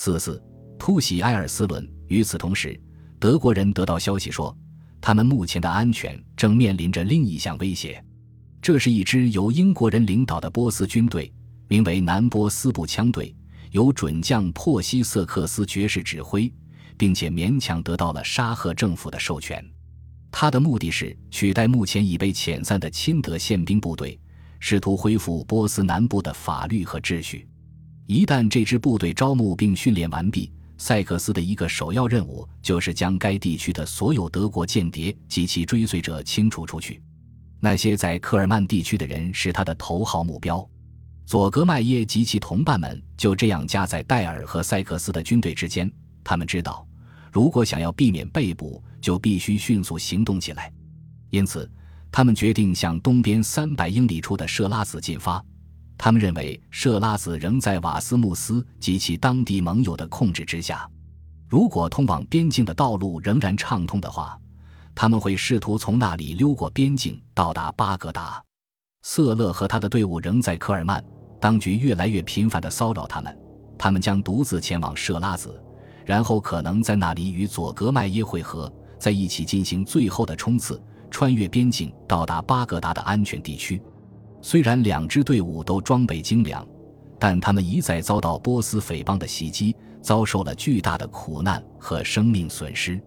四四突袭埃尔斯伦。与此同时，德国人得到消息说，他们目前的安全正面临着另一项威胁。这是一支由英国人领导的波斯军队，名为南波斯步枪队，由准将珀西瑟克斯爵士指挥，并且勉强得到了沙赫政府的授权。他的目的是取代目前已被遣散的亲德宪兵部队，试图恢复波斯南部的法律和秩序。一旦这支部队招募并训练完毕，塞克斯的一个首要任务就是将该地区的所有德国间谍及其追随者清除出去。那些在科尔曼地区的人是他的头号目标。佐格麦耶及其同伴们就这样夹在戴尔和塞克斯的军队之间。他们知道，如果想要避免被捕，就必须迅速行动起来。因此，他们决定向东边三百英里处的设拉子进发。他们认为设拉子仍在瓦斯穆斯及其当地盟友的控制之下。如果通往边境的道路仍然畅通的话，他们会试图从那里溜过边境到达巴格达。瑟勒和他的队伍仍在科尔曼，当局越来越频繁地骚扰他们。他们将独自前往设拉子，然后可能在那里与佐格麦耶会合，在一起进行最后的冲刺，穿越边境到达巴格达的安全地区。虽然两支队伍都装备精良，但他们一再遭到波斯匪帮的袭击，遭受了巨大的苦难和生命损失。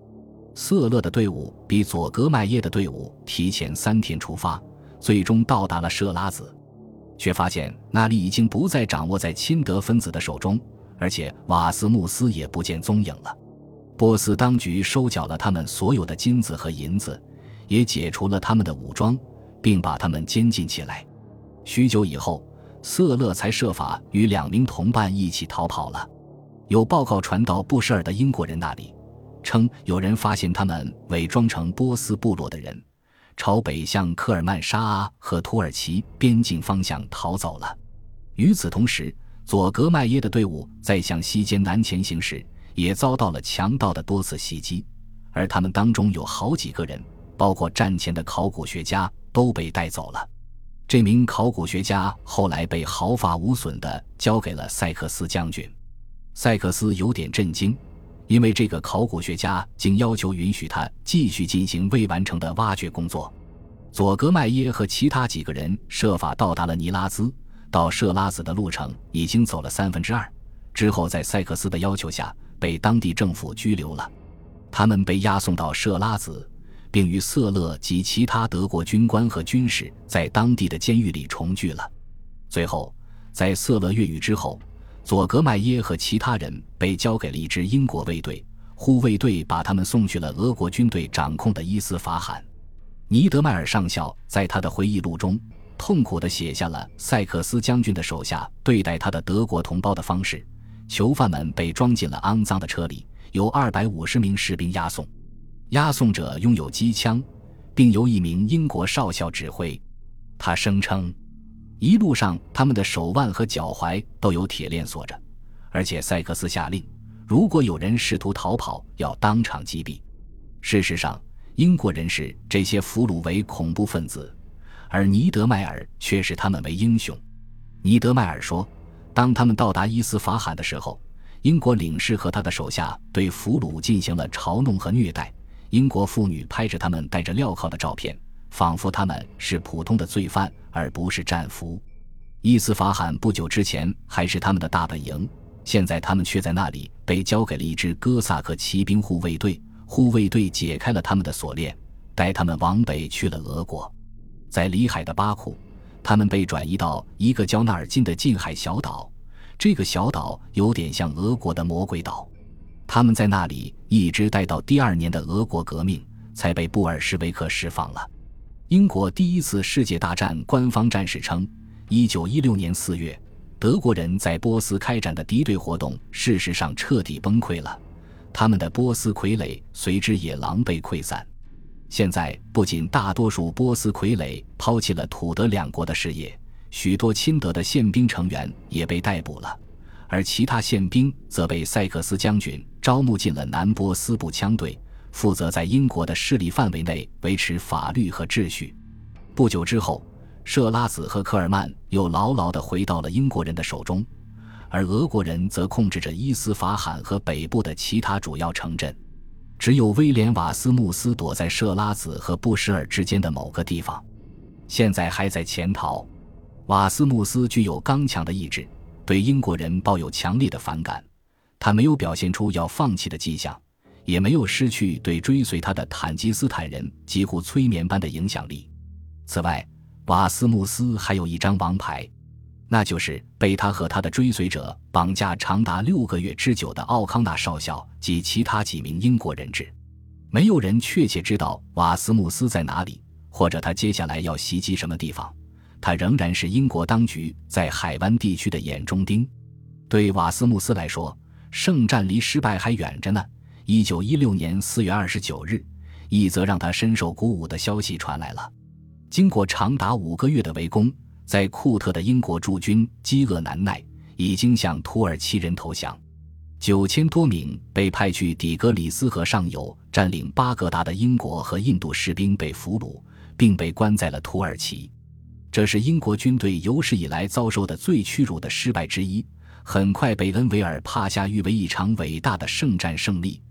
瑟勒的队伍比佐格麦耶的队伍提前三天出发，最终到达了设拉子，却发现那里已经不再掌握在亲德分子的手中，而且瓦斯穆斯也不见踪影了。波斯当局收缴了他们所有的金子和银子，也解除了他们的武装，并把他们监禁起来。许久以后，瑟勒才设法与两名同伴一起逃跑了。有报告传到布什尔的英国人那里，称有人发现他们伪装成波斯部落的人，朝北向科尔曼沙阿和土耳其边境方向逃走了。与此同时，佐格麦耶的队伍在向西艰南前行时，也遭到了强盗的多次袭击，而他们当中有好几个人，包括战前的考古学家，都被带走了。这名考古学家后来被毫发无损地交给了塞克斯将军。塞克斯有点震惊，因为这个考古学家竟要求允许他继续进行未完成的挖掘工作。佐格麦耶和其他几个人设法到达了尼拉兹，到设拉子的路程已经走了三分之二。之后，在塞克斯的要求下，被当地政府拘留了。他们被押送到设拉子。并与瑟勒及其他德国军官和军士在当地的监狱里重聚了。最后，在瑟勒越狱之后，佐格麦耶和其他人被交给了一支英国卫队，护卫队把他们送去了俄国军队掌控的伊斯法罕。尼德迈尔上校在他的回忆录中痛苦地写下了塞克斯将军的手下对待他的德国同胞的方式：囚犯们被装进了肮脏的车里，由二百五十名士兵押送。押送者拥有机枪，并由一名英国少校指挥。他声称，一路上他们的手腕和脚踝都有铁链锁着，而且塞克斯下令，如果有人试图逃跑，要当场击毙。事实上，英国人视这些俘虏为恐怖分子，而尼德迈尔却视他们为英雄。尼德迈尔说，当他们到达伊斯法罕的时候，英国领事和他的手下对俘虏进行了嘲弄和虐待。英国妇女拍着他们戴着镣铐的照片，仿佛他们是普通的罪犯，而不是战俘。伊斯法罕不久之前还是他们的大本营，现在他们却在那里被交给了一支哥萨克骑兵护卫队。护卫队解开了他们的锁链，带他们往北去了俄国。在里海的巴库，他们被转移到一个叫纳尔金的近海小岛。这个小岛有点像俄国的魔鬼岛。他们在那里一直待到第二年的俄国革命，才被布尔什维克释放了。英国第一次世界大战官方战士称，一九一六年四月，德国人在波斯开展的敌对活动，事实上彻底崩溃了，他们的波斯傀儡随之也狼狈溃散。现在，不仅大多数波斯傀儡抛弃了土德两国的事业，许多亲德的宪兵成员也被逮捕了。而其他宪兵则被塞克斯将军招募进了南波斯步枪队，负责在英国的势力范围内维持法律和秩序。不久之后，设拉子和科尔曼又牢牢地回到了英国人的手中，而俄国人则控制着伊斯法罕和北部的其他主要城镇。只有威廉·瓦斯穆斯躲在设拉子和布什尔之间的某个地方，现在还在潜逃。瓦斯穆斯具有刚强的意志，对英国人抱有强烈的反感。他没有表现出要放弃的迹象，也没有失去对追随他的坦吉斯坦人几乎催眠般的影响力。此外，瓦斯穆斯还有一张王牌，那就是被他和他的追随者绑架长达六个月之久的奥康纳少校及其他几名英国人质。没有人确切知道瓦斯穆斯在哪里，或者他接下来要袭击什么地方。他仍然是英国当局在海湾地区的眼中钉。对瓦斯穆斯来说，圣战离失败还远着呢。一九一六年四月二十九日，一则让他深受鼓舞的消息传来了：经过长达五个月的围攻，在库特的英国驻军饥饿难耐，已经向土耳其人投降。九千多名被派去底格里斯河上游占领巴格达的英国和印度士兵被俘虏，并被关在了土耳其。这是英国军队有史以来遭受的最屈辱的失败之一。很快被恩维尔帕夏誉为一场伟大的圣战胜利，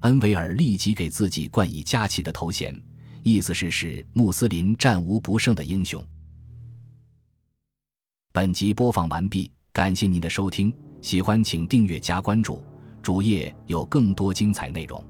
恩维尔立即给自己冠以加旗的头衔，意思是使穆斯林战无不胜的英雄。本集播放完毕，感谢您的收听，喜欢请订阅加关注，主页有更多精彩内容。